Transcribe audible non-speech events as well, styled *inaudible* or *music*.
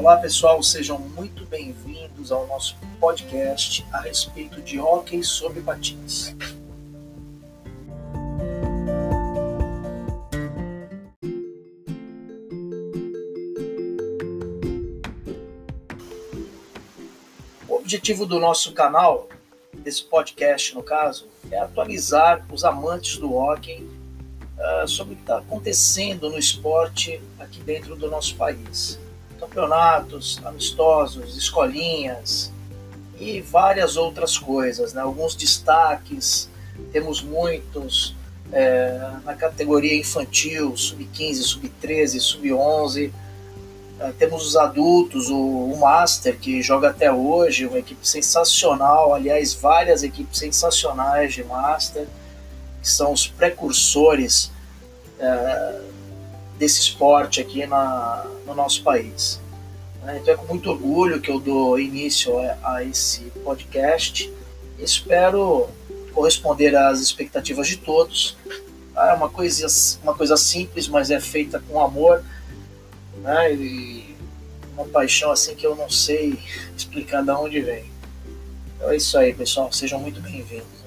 Olá pessoal, sejam muito bem-vindos ao nosso podcast a respeito de hóquei sobre patins. O objetivo do nosso canal, desse podcast no caso, é atualizar os amantes do hóquei uh, sobre o que está acontecendo no esporte aqui dentro do nosso país campeonatos amistosos, escolinhas e várias outras coisas, né? alguns destaques, temos muitos é, na categoria infantil, sub-15, sub-13, sub-11, é, temos os adultos, o, o, Master, que joga até hoje, uma equipe sensacional, aliás, várias equipes sensacionais de Master, que são os precursores é, desse esporte aqui na, no nosso país. Né? Então é com muito orgulho que eu dou início a, esse podcast. Espero corresponder às expectativas de todos. É uma coisa, uma coisa simples, mas é feita com amor né? e uma paixão assim que eu não sei *laughs* explicar de onde vem. Então é isso aí, pessoal. Sejam muito bem-vindos.